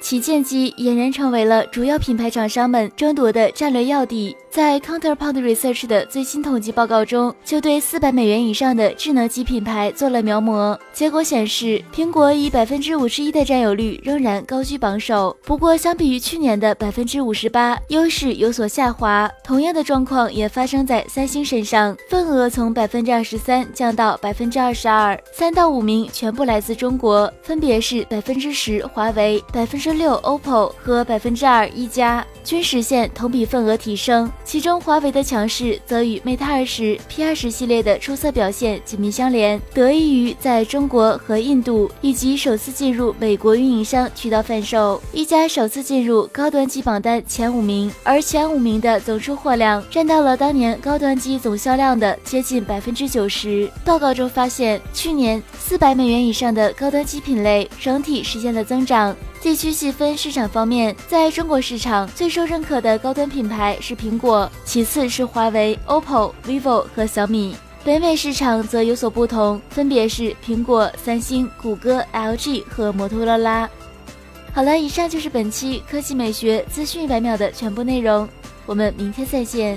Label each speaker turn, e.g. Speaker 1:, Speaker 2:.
Speaker 1: 旗舰机俨然成为了主要品牌厂商们争夺的战略要地。在 Counterpoint Research 的最新统计报告中，就对四百美元以上的智能机品牌做了描摹。结果显示，苹果以百分之五十一的占有率仍然高居榜首。不过，相比于去年的百分之五十八，优势有所下滑。同样的状况也发生在三星身上，份额从百分之二十三降到百分之二十二。三到五名全部来自中国，分别是百分之十华为、百分之六 OPPO 和百分之二一加，均实现同比份额提升。其中，华为的强势则与 Mate 二十、P 二十系列的出色表现紧密相连，得益于在中国和印度以及首次进入美国运营商渠道贩售。一加首次进入高端机榜单前五名，而前五名的总出货量占到了当年高端机总销量的接近百分之九十。报告中发现，去年四百美元以上的高端机品类整体实现了增长。地区细分市场方面，在中国市场最受认可的高端品牌是苹果，其次是华为、OPPO、vivo 和小米。北美市场则有所不同，分别是苹果、三星、谷歌、LG 和摩托罗拉。好了，以上就是本期科技美学资讯一百秒的全部内容，我们明天再见。